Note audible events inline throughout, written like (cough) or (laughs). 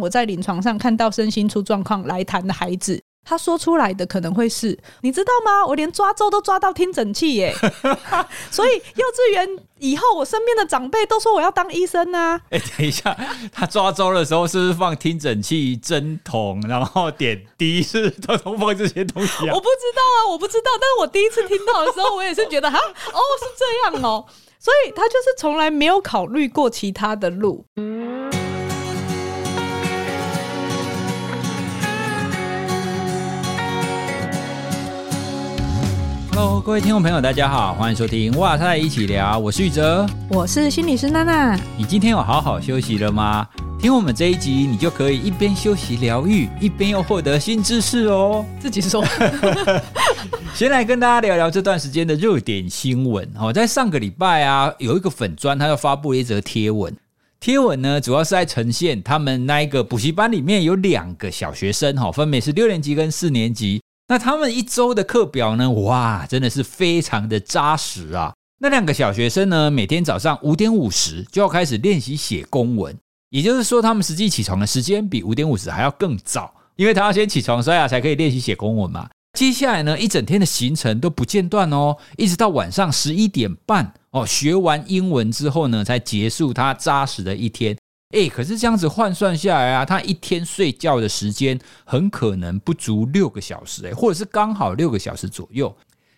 我在临床上看到身心出状况来谈的孩子。他说出来的可能会是，你知道吗？我连抓周都抓到听诊器耶，(laughs) 所以幼稚园以后，我身边的长辈都说我要当医生呢、啊。(laughs) 哎、欸，等一下，他抓周的时候是不是放听诊器、针筒，然后点滴，是都都放这些东西啊？我不知道啊，我不知道。但是我第一次听到的时候，我也是觉得哈，哦，是这样哦。所以他就是从来没有考虑过其他的路。Hello，各位听众朋友，大家好，欢迎收听哇塞一起聊，我是宇哲，我是心理师娜娜。你今天有好好休息了吗？听我们这一集，你就可以一边休息疗愈，一边又获得新知识哦。自己说，(laughs) 先来跟大家聊聊这段时间的热点新闻哦。在上个礼拜啊，有一个粉砖，他又发布了一则贴文。贴文呢，主要是在呈现他们那一个补习班里面有两个小学生哈，分别是六年级跟四年级。那他们一周的课表呢？哇，真的是非常的扎实啊！那两个小学生呢，每天早上五点五十就要开始练习写公文，也就是说，他们实际起床的时间比五点五十还要更早，因为他要先起床刷牙才可以练习写公文嘛。接下来呢，一整天的行程都不间断哦，一直到晚上十一点半哦，学完英文之后呢，才结束他扎实的一天。哎，可是这样子换算下来啊，他一天睡觉的时间很可能不足六个小时，哎，或者是刚好六个小时左右。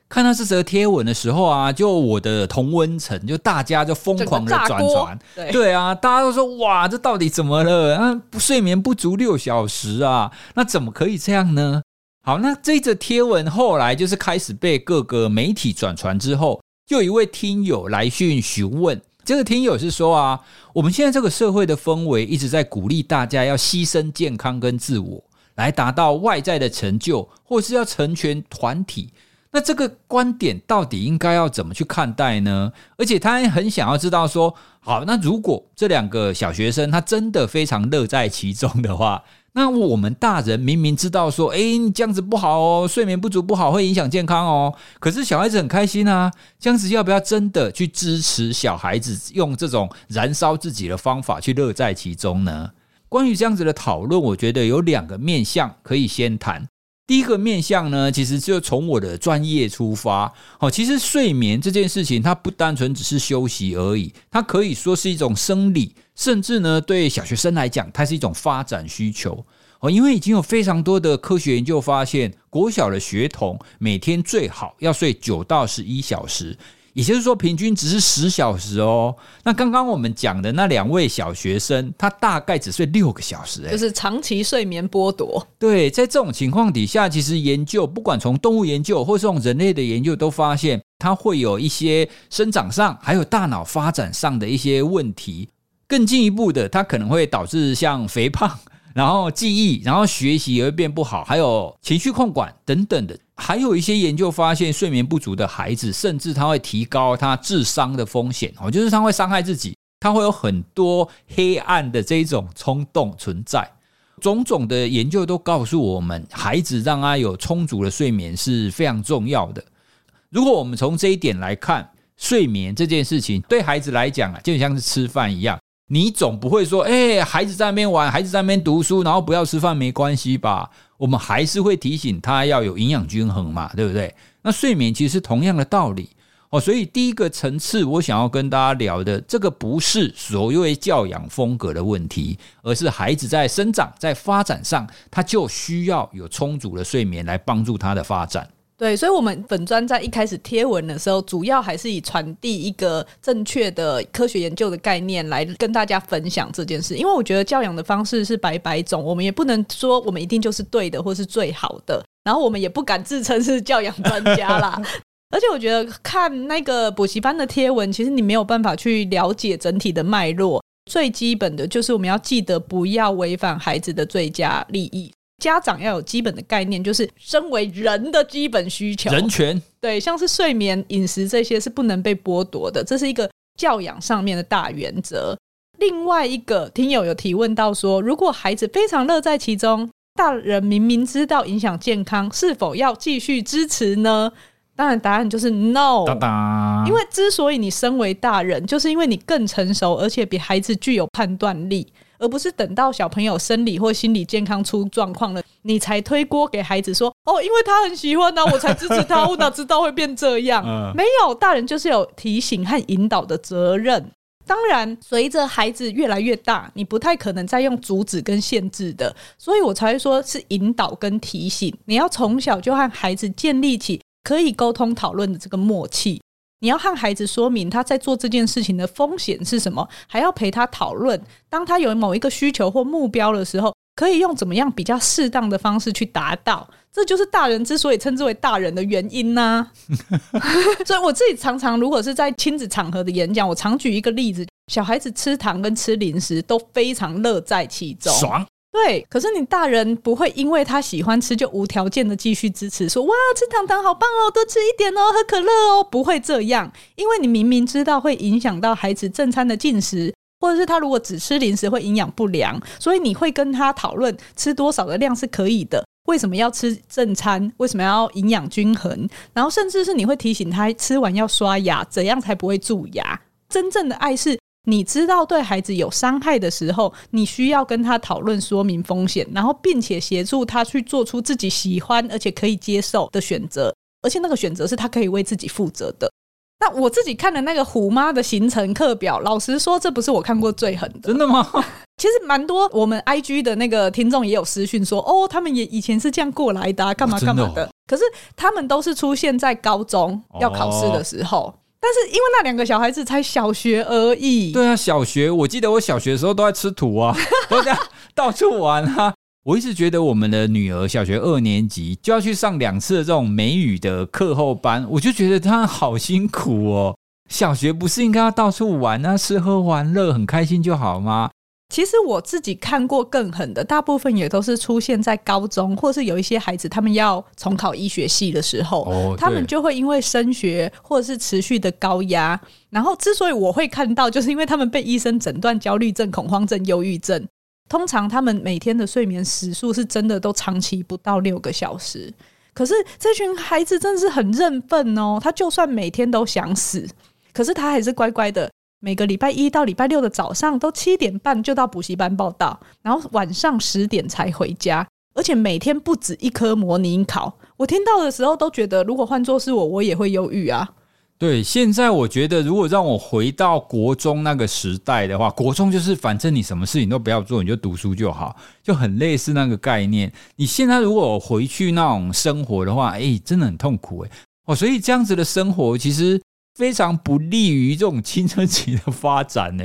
看到这则贴文的时候啊，就我的同温层，就大家就疯狂的转传，对，对啊，大家都说哇，这到底怎么了？啊，睡眠不足六小时啊，那怎么可以这样呢？好，那这则贴文后来就是开始被各个媒体转传之后，就有一位听友来讯询问。这个听友是说啊，我们现在这个社会的氛围一直在鼓励大家要牺牲健康跟自我，来达到外在的成就，或是要成全团体。那这个观点到底应该要怎么去看待呢？而且他还很想要知道说，好，那如果这两个小学生他真的非常乐在其中的话。那我们大人明明知道说，哎，这样子不好哦，睡眠不足不好，会影响健康哦。可是小孩子很开心啊，这样子要不要真的去支持小孩子用这种燃烧自己的方法去乐在其中呢？关于这样子的讨论，我觉得有两个面向可以先谈。第一个面向呢，其实就从我的专业出发。好，其实睡眠这件事情，它不单纯只是休息而已，它可以说是一种生理，甚至呢，对小学生来讲，它是一种发展需求。哦，因为已经有非常多的科学研究发现，国小的学童每天最好要睡九到十一小时。也就是说，平均只是十小时哦。那刚刚我们讲的那两位小学生，他大概只睡六个小时，哎，就是长期睡眠剥夺。对，在这种情况底下，其实研究不管从动物研究或是从人类的研究，都发现它会有一些生长上还有大脑发展上的一些问题。更进一步的，它可能会导致像肥胖。然后记忆，然后学习也会变不好，还有情绪控管等等的，还有一些研究发现，睡眠不足的孩子，甚至他会提高他智商的风险哦，就是他会伤害自己，他会有很多黑暗的这种冲动存在。种种的研究都告诉我们，孩子让他有充足的睡眠是非常重要的。如果我们从这一点来看，睡眠这件事情对孩子来讲啊，就像是吃饭一样。你总不会说，哎，孩子在那边玩，孩子在那边读书，然后不要吃饭没关系吧？我们还是会提醒他要有营养均衡嘛，对不对？那睡眠其实同样的道理哦。所以第一个层次，我想要跟大家聊的，这个不是所谓教养风格的问题，而是孩子在生长、在发展上，他就需要有充足的睡眠来帮助他的发展。对，所以，我们本专在一开始贴文的时候，主要还是以传递一个正确的科学研究的概念来跟大家分享这件事。因为我觉得教养的方式是百百种，我们也不能说我们一定就是对的或是最好的，然后我们也不敢自称是教养专家啦。(laughs) 而且，我觉得看那个补习班的贴文，其实你没有办法去了解整体的脉络。最基本的就是我们要记得不要违反孩子的最佳利益。家长要有基本的概念，就是身为人的基本需求，人权。对，像是睡眠、饮食这些是不能被剥夺的，这是一个教养上面的大原则。另外一个听友有提问到说，如果孩子非常乐在其中，大人明明知道影响健康，是否要继续支持呢？当然，答案就是 no。因为之所以你身为大人，就是因为你更成熟，而且比孩子具有判断力。而不是等到小朋友生理或心理健康出状况了，你才推锅给孩子说：“哦，因为他很喜欢呢、啊，我才支持他。”我哪知道会变这样？(laughs) 没有，大人就是有提醒和引导的责任。当然，随着孩子越来越大，你不太可能再用阻止跟限制的，所以我才会说是引导跟提醒。你要从小就和孩子建立起可以沟通讨论的这个默契。你要和孩子说明他在做这件事情的风险是什么，还要陪他讨论。当他有某一个需求或目标的时候，可以用怎么样比较适当的方式去达到。这就是大人之所以称之为大人的原因呐、啊。(laughs) 所以我自己常常如果是在亲子场合的演讲，我常举一个例子：小孩子吃糖跟吃零食都非常乐在其中，爽。对，可是你大人不会因为他喜欢吃就无条件的继续支持，说哇，吃糖糖好棒哦，多吃一点哦，喝可乐哦，不会这样，因为你明明知道会影响到孩子正餐的进食，或者是他如果只吃零食会营养不良，所以你会跟他讨论吃多少的量是可以的，为什么要吃正餐，为什么要营养均衡，然后甚至是你会提醒他吃完要刷牙，怎样才不会蛀牙。真正的爱是。你知道对孩子有伤害的时候，你需要跟他讨论说明风险，然后并且协助他去做出自己喜欢而且可以接受的选择，而且那个选择是他可以为自己负责的。那我自己看的那个虎妈的行程课表，老实说，这不是我看过最狠的。真的吗？(laughs) 其实蛮多我们 IG 的那个听众也有私讯说，哦，他们也以前是这样过来的啊，干嘛干嘛的。可是他们都是出现在高中要考试的时候。但是因为那两个小孩子才小学而已，对啊，小学我记得我小学的时候都在吃土啊，(laughs) 都在 (laughs) 到处玩啊。我一直觉得我们的女儿小学二年级就要去上两次的这种美语的课后班，我就觉得她好辛苦哦。小学不是应该要到处玩啊，吃喝玩乐很开心就好吗？其实我自己看过更狠的，大部分也都是出现在高中，或是有一些孩子他们要重考医学系的时候，哦、他们就会因为升学或者是持续的高压，然后之所以我会看到，就是因为他们被医生诊断焦虑症、恐慌症、忧郁症，通常他们每天的睡眠时数是真的都长期不到六个小时。可是这群孩子真的是很认份哦，他就算每天都想死，可是他还是乖乖的。每个礼拜一到礼拜六的早上都七点半就到补习班报到，然后晚上十点才回家，而且每天不止一科模拟考。我听到的时候都觉得，如果换作是我，我也会忧郁啊。对，现在我觉得，如果让我回到国中那个时代的话，国中就是反正你什么事情都不要做，你就读书就好，就很类似那个概念。你现在如果回去那种生活的话，哎，真的很痛苦哎。哦，所以这样子的生活其实。非常不利于这种青春期的发展呢。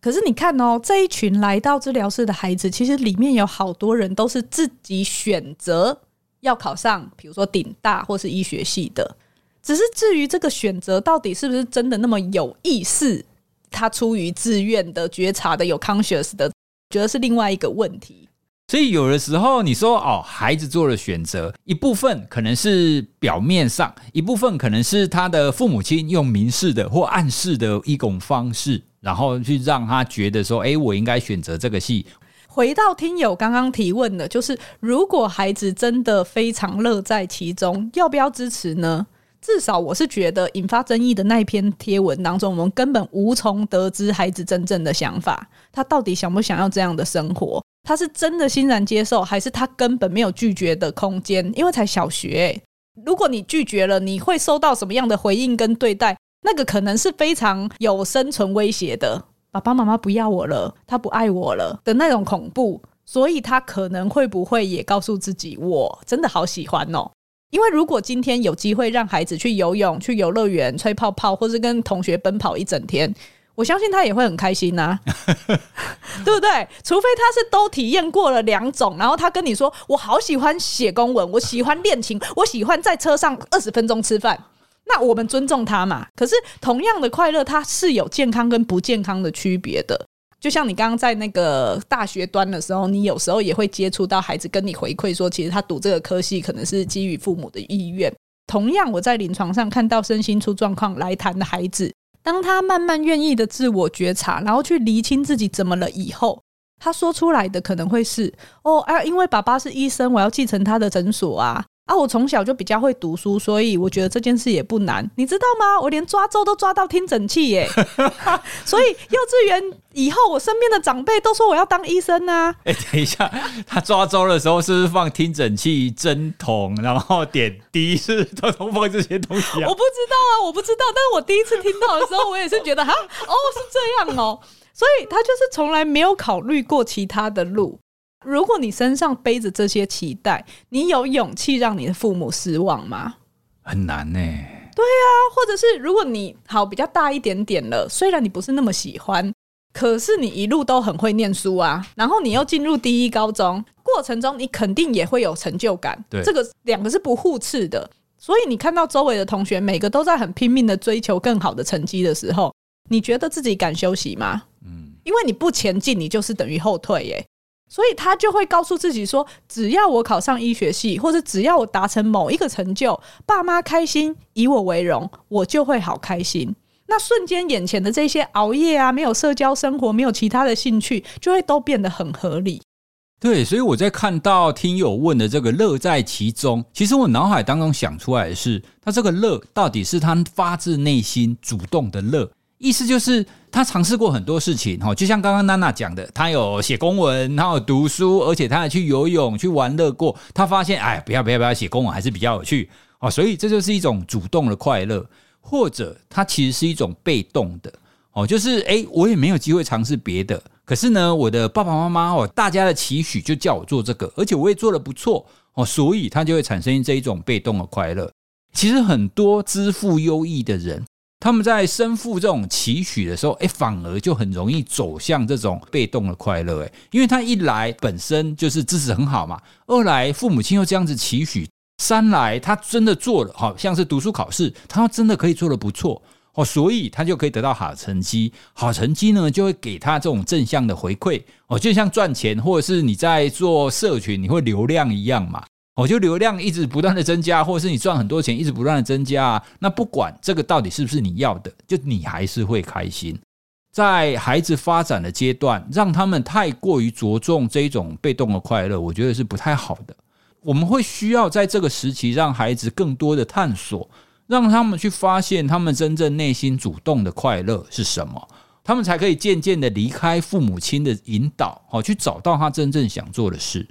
可是你看哦，这一群来到治疗室的孩子，其实里面有好多人都是自己选择要考上，比如说顶大或是医学系的。只是至于这个选择到底是不是真的那么有意思，他出于自愿的、觉察的、有 conscious 的，觉得是另外一个问题。所以有的时候你说哦，孩子做了选择，一部分可能是表面上，一部分可能是他的父母亲用明示的或暗示的一种方式，然后去让他觉得说，哎，我应该选择这个系。回到听友刚刚提问的，就是如果孩子真的非常乐在其中，要不要支持呢？至少我是觉得引发争议的那篇贴文当中，我们根本无从得知孩子真正的想法，他到底想不想要这样的生活。他是真的欣然接受，还是他根本没有拒绝的空间？因为才小学欸，如果你拒绝了，你会收到什么样的回应跟对待？那个可能是非常有生存威胁的。爸爸妈妈不要我了，他不爱我了的那种恐怖。所以他可能会不会也告诉自己，我真的好喜欢哦？因为如果今天有机会让孩子去游泳、去游乐园、吹泡泡，或是跟同学奔跑一整天。我相信他也会很开心呐、(laughs) 对不对？除非他是都体验过了两种，然后他跟你说：“我好喜欢写公文，我喜欢练琴，(laughs) 我喜欢在车上二十分钟吃饭。”那我们尊重他嘛。可是同样的快乐，它是有健康跟不健康的区别的。就像你刚刚在那个大学端的时候，你有时候也会接触到孩子跟你回馈说，其实他读这个科系可能是基于父母的意愿。同样，我在临床上看到身心出状况来谈的孩子。当他慢慢愿意的自我觉察，然后去厘清自己怎么了以后，他说出来的可能会是：哦，啊，因为爸爸是医生，我要继承他的诊所啊。啊，我从小就比较会读书，所以我觉得这件事也不难，你知道吗？我连抓周都抓到听诊器耶，(laughs) (laughs) 所以幼稚园以后，我身边的长辈都说我要当医生啊。哎、欸，等一下，他抓周的时候是不是放听诊器、针筒，然后点滴，是都都放这些东西啊？我不知道啊，我不知道。但是我第一次听到的时候，我也是觉得哈，哦，是这样哦，所以他就是从来没有考虑过其他的路。如果你身上背着这些期待，你有勇气让你的父母失望吗？很难呢。对啊，或者是如果你好比较大一点点了，虽然你不是那么喜欢，可是你一路都很会念书啊，然后你又进入第一高中，过程中你肯定也会有成就感。对，这个两个是不互斥的。所以你看到周围的同学每个都在很拼命的追求更好的成绩的时候，你觉得自己敢休息吗？嗯，因为你不前进，你就是等于后退耶。所以他就会告诉自己说：“只要我考上医学系，或者只要我达成某一个成就，爸妈开心，以我为荣，我就会好开心。那瞬间，眼前的这些熬夜啊，没有社交生活，没有其他的兴趣，就会都变得很合理。”对，所以我在看到听友问的这个“乐在其中”，其实我脑海当中想出来的是，他这个“乐”到底是他发自内心主动的乐。意思就是他尝试过很多事情，哈，就像刚刚娜娜讲的，他有写公文，他有读书，而且他还去游泳、去玩乐过。他发现，哎，不要不要不要，写公文还是比较有趣，哦，所以这就是一种主动的快乐，或者它其实是一种被动的，哦，就是哎，我也没有机会尝试别的，可是呢，我的爸爸妈妈哦，大家的期许就叫我做这个，而且我也做得不错，哦，所以他就会产生这一种被动的快乐。其实很多资赋优异的人。他们在身负这种期许的时候，哎，反而就很容易走向这种被动的快乐，哎，因为他一来本身就是知识很好嘛，二来父母亲又这样子期许，三来他真的做了，好像是读书考试，他真的可以做得不错哦，所以他就可以得到好成绩，好成绩呢就会给他这种正向的回馈哦，就像赚钱或者是你在做社群，你会流量一样嘛。我就流量一直不断的增加，或者是你赚很多钱一直不断的增加啊，那不管这个到底是不是你要的，就你还是会开心。在孩子发展的阶段，让他们太过于着重这一种被动的快乐，我觉得是不太好的。我们会需要在这个时期让孩子更多的探索，让他们去发现他们真正内心主动的快乐是什么，他们才可以渐渐的离开父母亲的引导，好去找到他真正想做的事。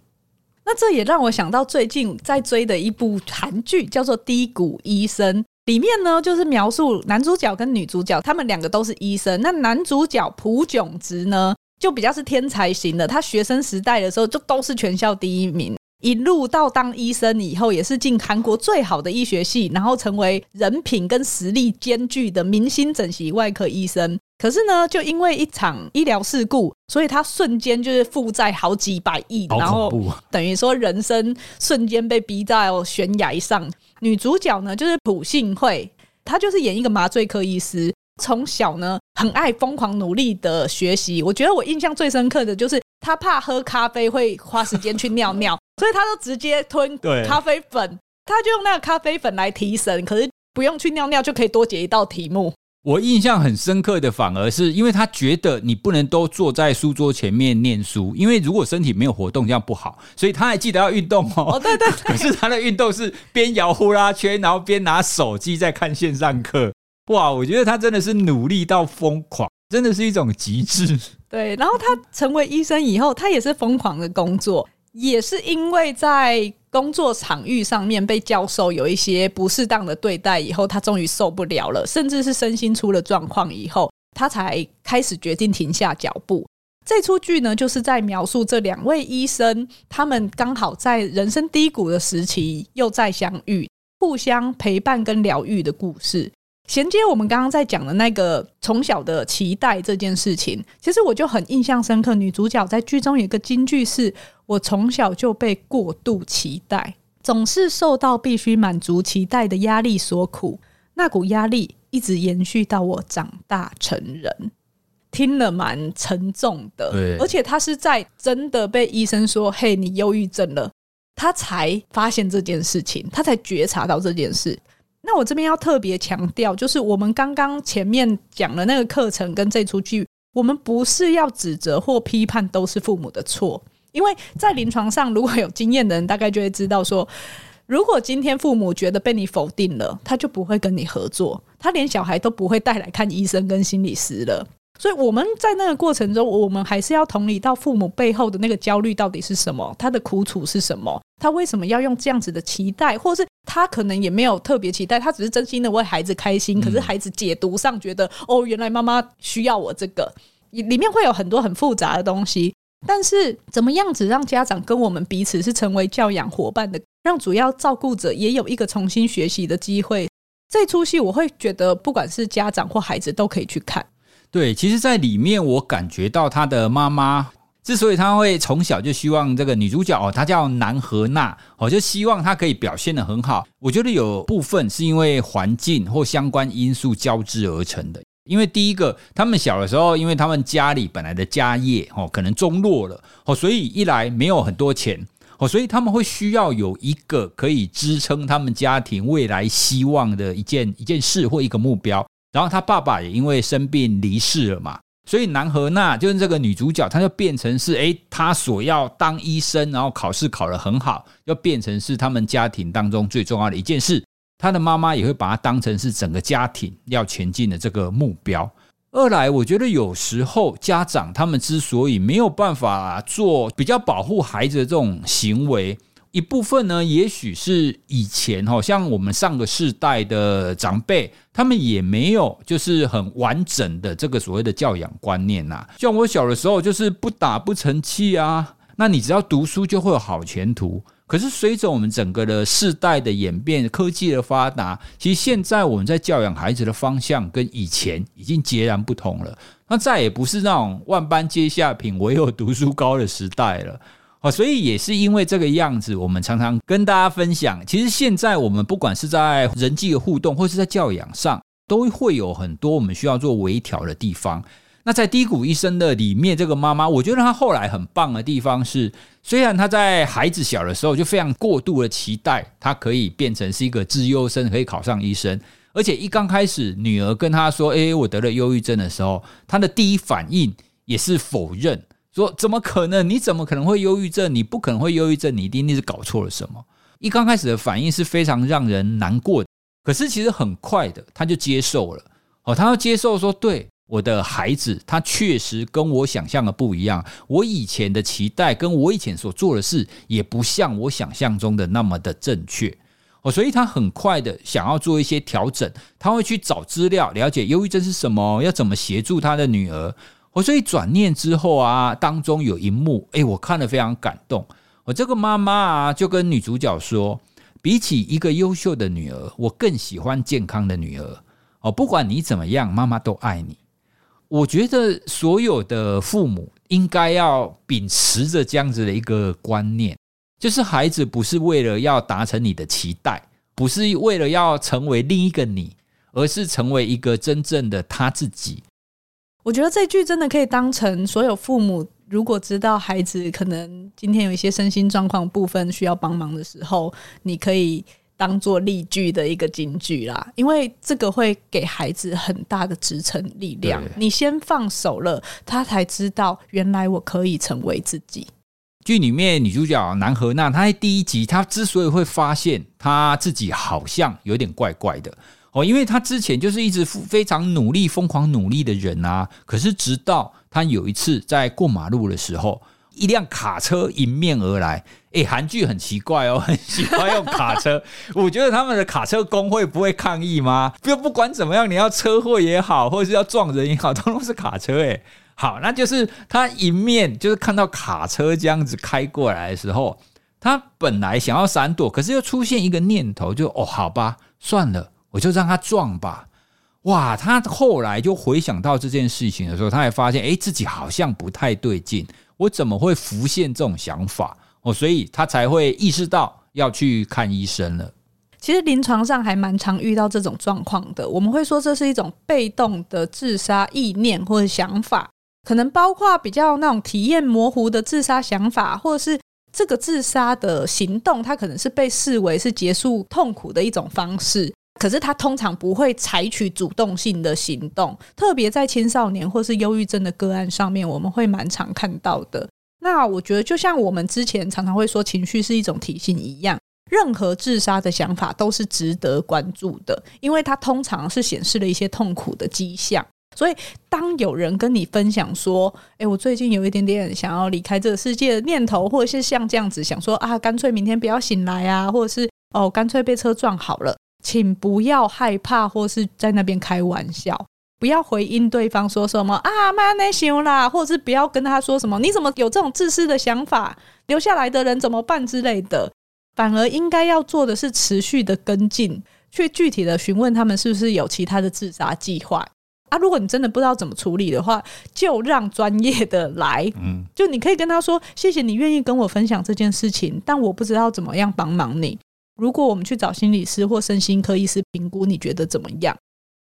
那这也让我想到最近在追的一部韩剧，叫做《低谷医生》。里面呢，就是描述男主角跟女主角，他们两个都是医生。那男主角朴炯植呢，就比较是天才型的。他学生时代的时候，就都是全校第一名。一路到当医生以后，也是进韩国最好的医学系，然后成为人品跟实力兼具的明星整形外科医生。可是呢，就因为一场医疗事故，所以他瞬间就是负债好几百亿，然后等于说人生瞬间被逼到悬崖上。女主角呢，就是朴信惠，她就是演一个麻醉科医师，从小呢很爱疯狂努力的学习。我觉得我印象最深刻的就是她怕喝咖啡会花时间去尿尿，所以她都直接吞咖啡粉，她就用那个咖啡粉来提神，可是不用去尿尿就可以多解一道题目。我印象很深刻的，反而是因为他觉得你不能都坐在书桌前面念书，因为如果身体没有活动，这样不好，所以他还记得要运动哦。哦，对对对。(laughs) 可是他的运动是边摇呼啦圈，然后边拿手机在看线上课。哇，我觉得他真的是努力到疯狂，真的是一种极致。对，然后他成为医生以后，他也是疯狂的工作，也是因为在。工作场域上面被教授有一些不适当的对待以后，他终于受不了了，甚至是身心出了状况以后，他才开始决定停下脚步。这出剧呢，就是在描述这两位医生，他们刚好在人生低谷的时期又再相遇，互相陪伴跟疗愈的故事。衔接我们刚刚在讲的那个从小的期待这件事情，其实我就很印象深刻。女主角在剧中有一个金句是：“我从小就被过度期待，总是受到必须满足期待的压力所苦，那股压力一直延续到我长大成人。”听了蛮沉重的，对，而且他是在真的被医生说：“嘿，你忧郁症了”，他才发现这件事情，他才觉察到这件事。那我这边要特别强调，就是我们刚刚前面讲的那个课程跟这出剧，我们不是要指责或批判都是父母的错，因为在临床上如果有经验的人，大概就会知道说，如果今天父母觉得被你否定了，他就不会跟你合作，他连小孩都不会带来看医生跟心理师了。所以我们在那个过程中，我们还是要同理到父母背后的那个焦虑到底是什么，他的苦楚是什么，他为什么要用这样子的期待，或是他可能也没有特别期待，他只是真心的为孩子开心。可是孩子解读上觉得，哦，原来妈妈需要我这个，里面会有很多很复杂的东西。但是怎么样子让家长跟我们彼此是成为教养伙伴的，让主要照顾者也有一个重新学习的机会？这出戏我会觉得，不管是家长或孩子都可以去看。对，其实，在里面我感觉到他的妈妈之所以他会从小就希望这个女主角哦，她叫南荷娜哦，就希望她可以表现得很好。我觉得有部分是因为环境或相关因素交织而成的。因为第一个，他们小的时候，因为他们家里本来的家业哦，可能中落了哦，所以一来没有很多钱哦，所以他们会需要有一个可以支撑他们家庭未来希望的一件一件事或一个目标。然后他爸爸也因为生病离世了嘛，所以南河娜就是这个女主角，她就变成是诶，她所要当医生，然后考试考得很好，要变成是他们家庭当中最重要的一件事。她的妈妈也会把她当成是整个家庭要前进的这个目标。二来，我觉得有时候家长他们之所以没有办法做比较保护孩子的这种行为。一部分呢，也许是以前哈，像我们上个世代的长辈，他们也没有就是很完整的这个所谓的教养观念呐。像我小的时候，就是不打不成器啊。那你只要读书就会有好前途。可是随着我们整个的世代的演变，科技的发达，其实现在我们在教养孩子的方向跟以前已经截然不同了。那再也不是那种万般皆下品，唯有读书高的时代了。哦，所以也是因为这个样子，我们常常跟大家分享，其实现在我们不管是在人际的互动，或是在教养上，都会有很多我们需要做微调的地方。那在《低谷医生》的里面，这个妈妈，我觉得她后来很棒的地方是，虽然她在孩子小的时候就非常过度的期待，她可以变成是一个资优生，可以考上医生，而且一刚开始女儿跟她说：“诶，我得了忧郁症”的时候，她的第一反应也是否认。说怎么可能？你怎么可能会忧郁症？你不可能会忧郁症，你一定是搞错了什么。一刚开始的反应是非常让人难过，可是其实很快的他就接受了。哦，他要接受说，对，我的孩子，他确实跟我想象的不一样。我以前的期待跟我以前所做的事，也不像我想象中的那么的正确。哦，所以他很快的想要做一些调整，他会去找资料，了解忧郁症是什么，要怎么协助他的女儿。我所以转念之后啊，当中有一幕，诶，我看了非常感动。我这个妈妈啊，就跟女主角说，比起一个优秀的女儿，我更喜欢健康的女儿。哦，不管你怎么样，妈妈都爱你。我觉得所有的父母应该要秉持着这样子的一个观念，就是孩子不是为了要达成你的期待，不是为了要成为另一个你，而是成为一个真正的他自己。我觉得这句真的可以当成所有父母，如果知道孩子可能今天有一些身心状况部分需要帮忙的时候，你可以当做例句的一个金句啦，因为这个会给孩子很大的支撑力量。你先放手了，他才知道原来我可以成为自己。剧里面女主角南河娜，她在第一集，她之所以会发现她自己好像有点怪怪的。哦，因为他之前就是一直非常努力、疯狂努力的人啊。可是直到他有一次在过马路的时候，一辆卡车迎面而来。诶，韩剧很奇怪哦，(laughs) 很喜欢用卡车。我觉得他们的卡车工会不会抗议吗？就不管怎么样，你要车祸也好，或者是要撞人也好，都是卡车。诶，好，那就是他迎面就是看到卡车这样子开过来的时候，他本来想要闪躲，可是又出现一个念头，就哦，好吧，算了。我就让他撞吧，哇！他后来就回想到这件事情的时候，他还发现，诶，自己好像不太对劲。我怎么会浮现这种想法？哦，所以他才会意识到要去看医生了。其实临床上还蛮常遇到这种状况的。我们会说这是一种被动的自杀意念或者想法，可能包括比较那种体验模糊的自杀想法，或者是这个自杀的行动，它可能是被视为是结束痛苦的一种方式。可是他通常不会采取主动性的行动，特别在青少年或是忧郁症的个案上面，我们会蛮常看到的。那我觉得，就像我们之前常常会说，情绪是一种体性一样，任何自杀的想法都是值得关注的，因为它通常是显示了一些痛苦的迹象。所以，当有人跟你分享说：“诶，我最近有一点点想要离开这个世界的念头，或者是像这样子想说啊，干脆明天不要醒来啊，或者是哦，干脆被车撞好了。”请不要害怕，或是在那边开玩笑，不要回应对方说什么啊，妈那行啦，或者是不要跟他说什么，你怎么有这种自私的想法？留下来的人怎么办之类的，反而应该要做的是持续的跟进，去具体的询问他们是不是有其他的自杀计划啊。如果你真的不知道怎么处理的话，就让专业的来，嗯，就你可以跟他说，谢谢你愿意跟我分享这件事情，但我不知道怎么样帮忙你。如果我们去找心理师或身心科医师评估，你觉得怎么样？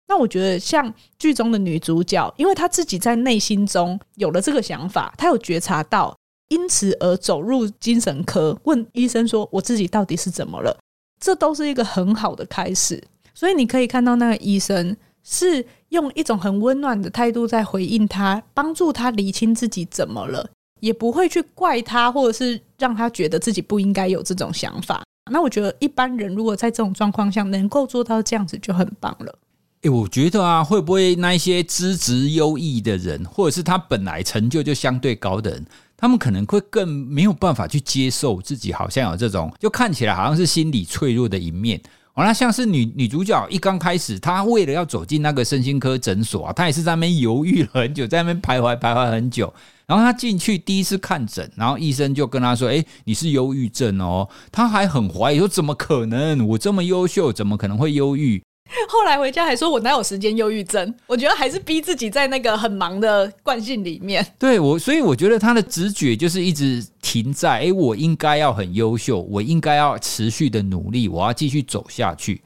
那我觉得像剧中的女主角，因为她自己在内心中有了这个想法，她有觉察到，因此而走入精神科，问医生说：“我自己到底是怎么了？”这都是一个很好的开始。所以你可以看到，那个医生是用一种很温暖的态度在回应她，帮助她理清自己怎么了，也不会去怪她，或者是让她觉得自己不应该有这种想法。那我觉得一般人如果在这种状况下能够做到这样子就很棒了。诶、我觉得啊，会不会那一些资质优异的人，或者是他本来成就就相对高的人，他们可能会更没有办法去接受自己好像有这种，就看起来好像是心理脆弱的一面。哦，那像是女女主角一刚开始，她为了要走进那个身心科诊所啊，她也是在那边犹豫了很久，在那边徘徊徘徊很久。然后他进去第一次看诊，然后医生就跟他说：“诶，你是忧郁症哦。”他还很怀疑说：“怎么可能？我这么优秀，怎么可能会忧郁？”后来回家还说：“我哪有时间忧郁症？”我觉得还是逼自己在那个很忙的惯性里面。(laughs) 对我，所以我觉得他的直觉就是一直停在：“诶，我应该要很优秀，我应该要持续的努力，我要继续走下去。”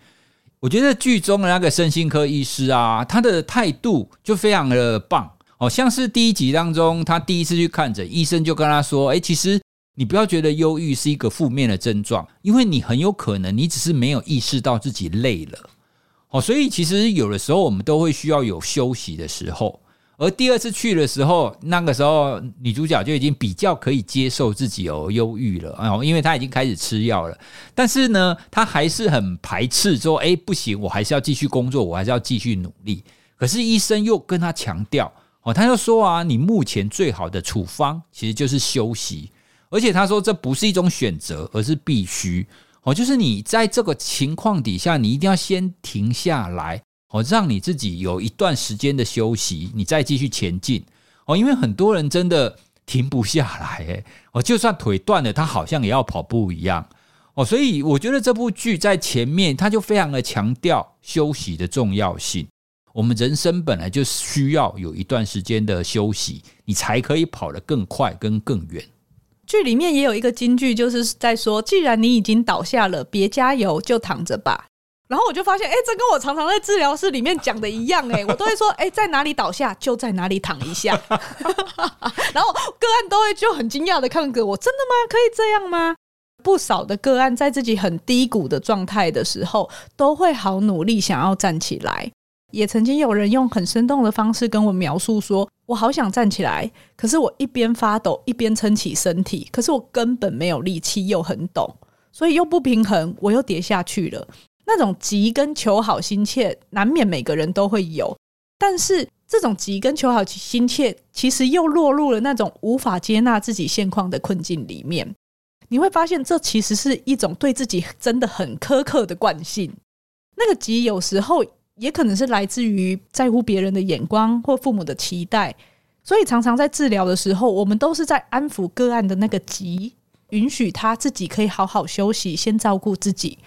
我觉得剧中的那个身心科医师啊，他的态度就非常的棒。好像是第一集当中，他第一次去看诊，医生就跟他说：“哎，其实你不要觉得忧郁是一个负面的症状，因为你很有可能你只是没有意识到自己累了。哦，所以其实有的时候我们都会需要有休息的时候。而第二次去的时候，那个时候女主角就已经比较可以接受自己有忧郁了，哦，因为她已经开始吃药了。但是呢，她还是很排斥说：哎，不行，我还是要继续工作，我还是要继续努力。可是医生又跟她强调。哦，他就说啊，你目前最好的处方其实就是休息，而且他说这不是一种选择，而是必须。哦，就是你在这个情况底下，你一定要先停下来，哦，让你自己有一段时间的休息，你再继续前进。哦，因为很多人真的停不下来，哦，就算腿断了，他好像也要跑步一样。哦，所以我觉得这部剧在前面他就非常的强调休息的重要性。我们人生本来就需要有一段时间的休息，你才可以跑得更快跟更远。剧里面也有一个金句，就是在说：“既然你已经倒下了，别加油，就躺着吧。”然后我就发现，哎，这跟我常常在治疗室里面讲的一样，哎，我都会说：“哎，在哪里倒下，就在哪里躺一下。(laughs) ”然后个案都会就很惊讶的看着我：“真的吗？可以这样吗？”不少的个案在自己很低谷的状态的时候，都会好努力想要站起来。也曾经有人用很生动的方式跟我描述说：“我好想站起来，可是我一边发抖一边撑起身体，可是我根本没有力气，又很抖，所以又不平衡，我又跌下去了。那种急跟求好心切，难免每个人都会有，但是这种急跟求好心切，其实又落入了那种无法接纳自己现况的困境里面。你会发现，这其实是一种对自己真的很苛刻的惯性。那个急有时候。”也可能是来自于在乎别人的眼光或父母的期待，所以常常在治疗的时候，我们都是在安抚个案的那个急，允许他自己可以好好休息，先照顾自己。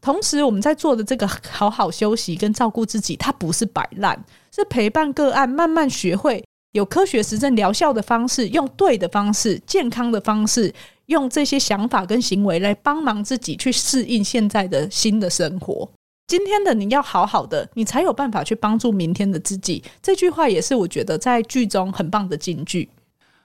同时，我们在做的这个好好休息跟照顾自己，它不是摆烂，是陪伴个案慢慢学会有科学实证疗效的方式，用对的方式、健康的方式，用这些想法跟行为来帮忙自己去适应现在的新的生活。今天的你要好好的，你才有办法去帮助明天的自己。这句话也是我觉得在剧中很棒的金句。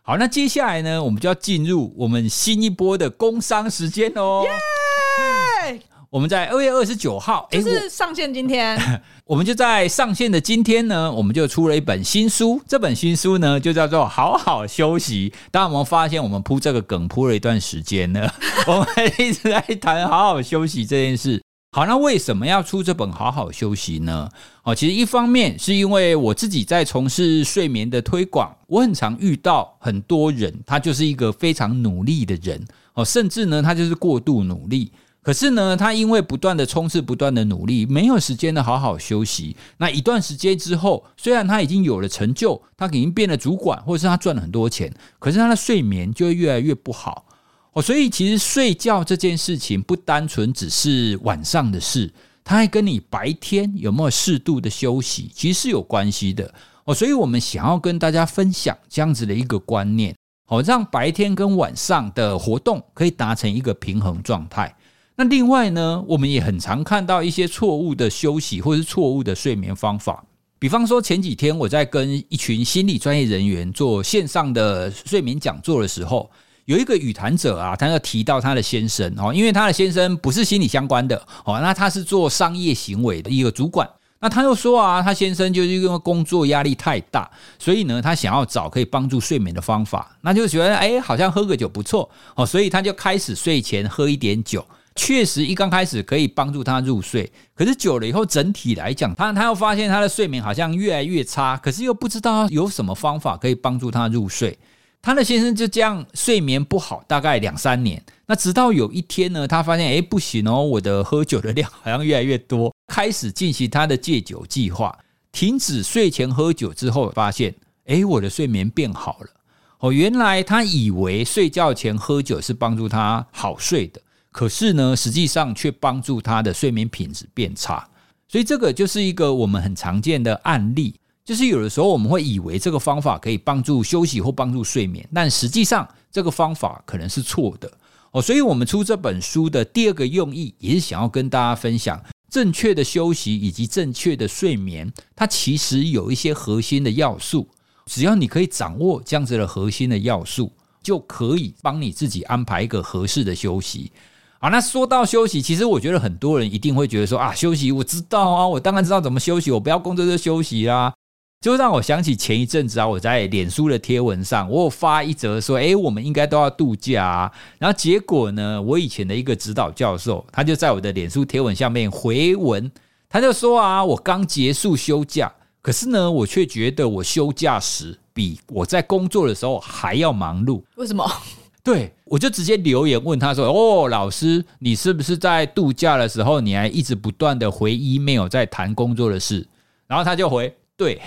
好，那接下来呢，我们就要进入我们新一波的工商时间哦。耶！我们在二月二十九号，就是上线今天，(laughs) 我们就在上线的今天呢，我们就出了一本新书。这本新书呢，就叫做《好好休息》。当然，我们发现我们铺这个梗铺了一段时间了，(laughs) 我们一直在谈好好休息这件事。好，那为什么要出这本《好好休息》呢？哦，其实一方面是因为我自己在从事睡眠的推广，我很常遇到很多人，他就是一个非常努力的人，哦，甚至呢，他就是过度努力。可是呢，他因为不断的冲刺、不断的努力，没有时间的好好休息。那一段时间之后，虽然他已经有了成就，他已经变了主管，或者是他赚了很多钱，可是他的睡眠就会越来越不好。哦，所以其实睡觉这件事情不单纯只是晚上的事，它还跟你白天有没有适度的休息，其实是有关系的。哦，所以我们想要跟大家分享这样子的一个观念，哦，让白天跟晚上的活动可以达成一个平衡状态。那另外呢，我们也很常看到一些错误的休息或是错误的睡眠方法。比方说，前几天我在跟一群心理专业人员做线上的睡眠讲座的时候，有一个与谈者啊，他要提到他的先生哦，因为他的先生不是心理相关的哦，那他是做商业行为的一个主管。那他又说啊，他先生就是因为工作压力太大，所以呢，他想要找可以帮助睡眠的方法，那就觉得哎，好像喝个酒不错哦，所以他就开始睡前喝一点酒。确实，一刚开始可以帮助他入睡，可是久了以后，整体来讲，他他又发现他的睡眠好像越来越差，可是又不知道有什么方法可以帮助他入睡。他的先生就这样睡眠不好，大概两三年。那直到有一天呢，他发现哎，不行哦，我的喝酒的量好像越来越多，开始进行他的戒酒计划，停止睡前喝酒之后，发现哎，我的睡眠变好了。哦，原来他以为睡觉前喝酒是帮助他好睡的。可是呢，实际上却帮助他的睡眠品质变差，所以这个就是一个我们很常见的案例。就是有的时候我们会以为这个方法可以帮助休息或帮助睡眠，但实际上这个方法可能是错的哦。所以我们出这本书的第二个用意，也是想要跟大家分享正确的休息以及正确的睡眠，它其实有一些核心的要素，只要你可以掌握这样子的核心的要素，就可以帮你自己安排一个合适的休息。好，那说到休息，其实我觉得很多人一定会觉得说啊，休息我知道啊，我当然知道怎么休息，我不要工作就休息啦。就让我想起前一阵子啊，我在脸书的贴文上，我有发一则说，诶，我们应该都要度假啊。然后结果呢，我以前的一个指导教授，他就在我的脸书贴文下面回文，他就说啊，我刚结束休假，可是呢，我却觉得我休假时比我在工作的时候还要忙碌。为什么？对，我就直接留言问他说：“哦，老师，你是不是在度假的时候，你还一直不断的回 email 在谈工作的事？”然后他就回：“对。”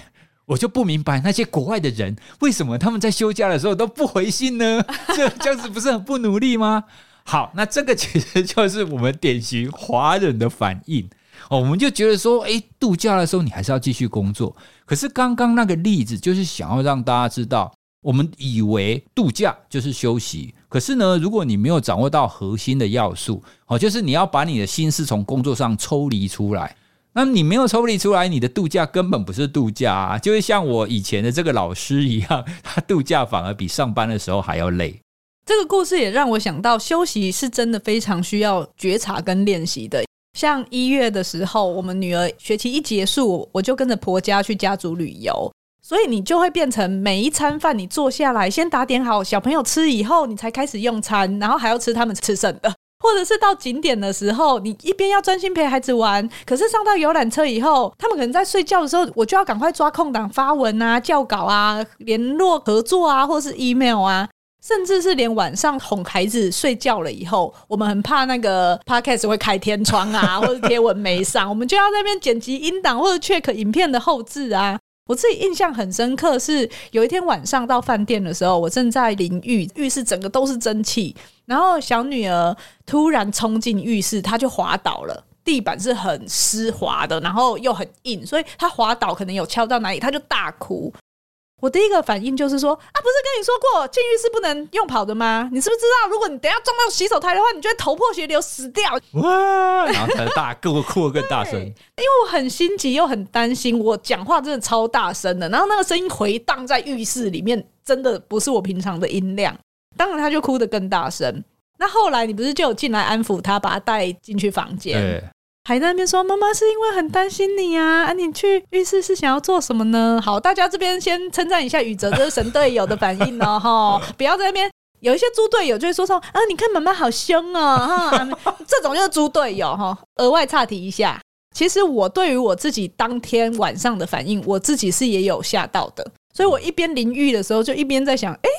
我就不明白那些国外的人为什么他们在休假的时候都不回信呢？这 (laughs) 这样子不是很不努力吗？好，那这个其实就是我们典型华人的反应哦。我们就觉得说，诶，度假的时候你还是要继续工作。可是刚刚那个例子就是想要让大家知道。我们以为度假就是休息，可是呢，如果你没有掌握到核心的要素，哦，就是你要把你的心思从工作上抽离出来，那你没有抽离出来，你的度假根本不是度假啊，就会像我以前的这个老师一样，他度假反而比上班的时候还要累。这个故事也让我想到，休息是真的非常需要觉察跟练习的。像一月的时候，我们女儿学期一结束，我就跟着婆家去家族旅游。所以你就会变成每一餐饭，你坐下来先打点好小朋友吃以后，你才开始用餐，然后还要吃他们吃剩的，或者是到景点的时候，你一边要专心陪孩子玩，可是上到游览车以后，他们可能在睡觉的时候，我就要赶快抓空档发文啊、教稿啊、联络合作啊，或是 email 啊，甚至是连晚上哄孩子睡觉了以后，我们很怕那个 podcast 会开天窗啊，或者贴文没上，我们就要在那边剪辑音档或者 check 影片的后置啊。我自己印象很深刻，是有一天晚上到饭店的时候，我正在淋浴，浴室整个都是蒸汽，然后小女儿突然冲进浴室，她就滑倒了，地板是很湿滑的，然后又很硬，所以她滑倒可能有敲到哪里，她就大哭。我第一个反应就是说啊，不是跟你说过进浴室不能用跑的吗？你是不是知道，如果你等下撞到洗手台的话，你就会头破血流死掉？(laughs) 哇！然后他大更哭得更大声，因为我很心急又很担心，我讲话真的超大声的，然后那个声音回荡在浴室里面，真的不是我平常的音量。当然，他就哭得更大声。那后来你不是就有进来安抚他，把他带进去房间，对还在那边说妈妈是因为很担心你啊，啊，你去浴室是想要做什么呢？好，大家这边先称赞一下宇哲这是神队友的反应哦，(laughs) 哈，不要在那边有一些猪队友就会说说啊，你看妈妈好凶哦，哈，(laughs) 这种就是猪队友哈。额外岔题一下。其实我对于我自己当天晚上的反应，我自己是也有吓到的，所以我一边淋浴的时候，就一边在想，哎，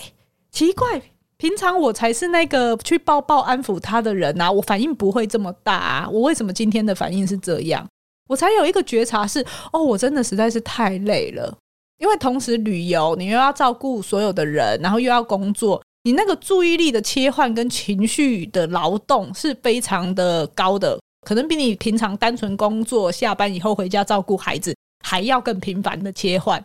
奇怪，平常我才是那个去抱抱安抚他的人啊，我反应不会这么大啊，我为什么今天的反应是这样？我才有一个觉察是，哦，我真的实在是太累了，因为同时旅游，你又要照顾所有的人，然后又要工作，你那个注意力的切换跟情绪的劳动是非常的高的。可能比你平常单纯工作下班以后回家照顾孩子还要更频繁的切换。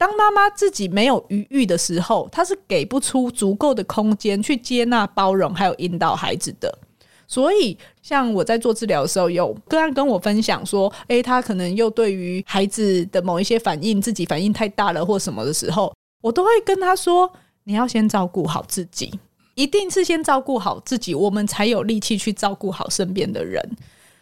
当妈妈自己没有余裕的时候，她是给不出足够的空间去接纳、包容还有引导孩子的。所以，像我在做治疗的时候，有个案跟我分享说：“诶，他可能又对于孩子的某一些反应，自己反应太大了或什么的时候，我都会跟他说：你要先照顾好自己。”一定是先照顾好自己，我们才有力气去照顾好身边的人。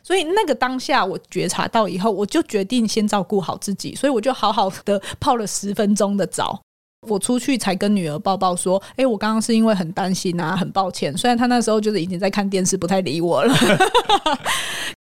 所以那个当下，我觉察到以后，我就决定先照顾好自己。所以我就好好的泡了十分钟的澡。我出去才跟女儿抱抱说：“哎，我刚刚是因为很担心啊，很抱歉。虽然她那时候就是已经在看电视，不太理我了。(laughs) ”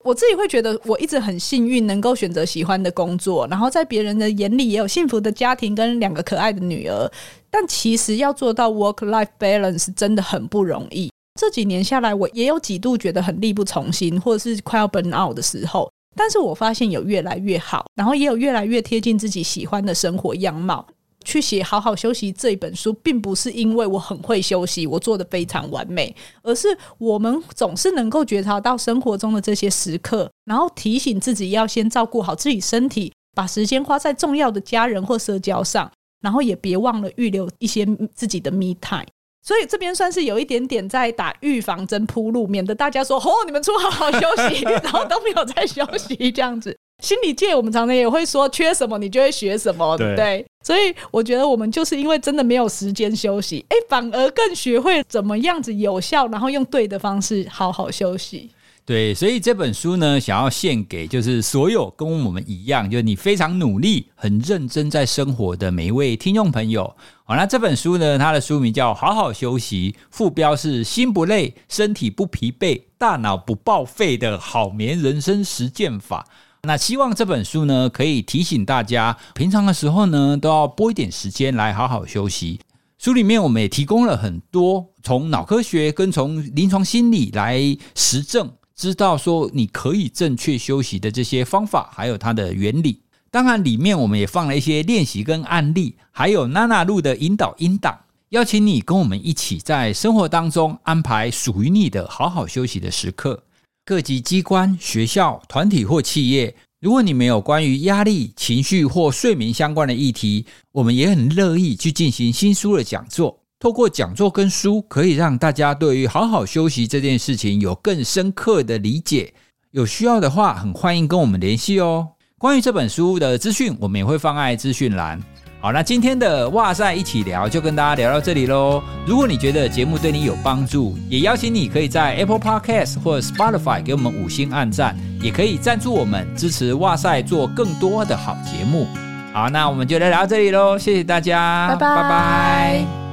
我自己会觉得，我一直很幸运，能够选择喜欢的工作，然后在别人的眼里也有幸福的家庭跟两个可爱的女儿。但其实要做到 work-life balance 真的很不容易。这几年下来，我也有几度觉得很力不从心，或者是快要 burn out 的时候。但是我发现有越来越好，然后也有越来越贴近自己喜欢的生活样貌。去写《好好休息》这一本书，并不是因为我很会休息，我做得非常完美，而是我们总是能够觉察到生活中的这些时刻，然后提醒自己要先照顾好自己身体，把时间花在重要的家人或社交上。然后也别忘了预留一些自己的 me time，所以这边算是有一点点在打预防针铺路，免得大家说哦，你们出好好休息，(laughs) 然后都没有在休息这样子。心理界我们常常也会说，缺什么你就会学什么，对不对？所以我觉得我们就是因为真的没有时间休息，哎，反而更学会怎么样子有效，然后用对的方式好好休息。对，所以这本书呢，想要献给就是所有跟我们一样，就是你非常努力、很认真在生活的每一位听众朋友。好，那这本书呢，它的书名叫《好好休息》，副标是“心不累，身体不疲惫，大脑不报废的好眠人生实践法”。那希望这本书呢，可以提醒大家，平常的时候呢，都要拨一点时间来好好休息。书里面我们也提供了很多从脑科学跟从临床心理来实证。知道说你可以正确休息的这些方法，还有它的原理。当然，里面我们也放了一些练习跟案例，还有娜娜露的引导音档，邀请你跟我们一起在生活当中安排属于你的好好休息的时刻。各级机关、学校、团体或企业，如果你没有关于压力、情绪或睡眠相关的议题，我们也很乐意去进行新书的讲座。透过讲座跟书，可以让大家对于好好休息这件事情有更深刻的理解。有需要的话，很欢迎跟我们联系哦。关于这本书的资讯，我们也会放在资讯栏。好，那今天的哇塞一起聊就跟大家聊到这里喽。如果你觉得节目对你有帮助，也邀请你可以在 Apple Podcast 或 Spotify 给我们五星按赞，也可以赞助我们支持哇塞做更多的好节目。好，那我们就来聊到这里喽，谢谢大家，拜拜。拜拜。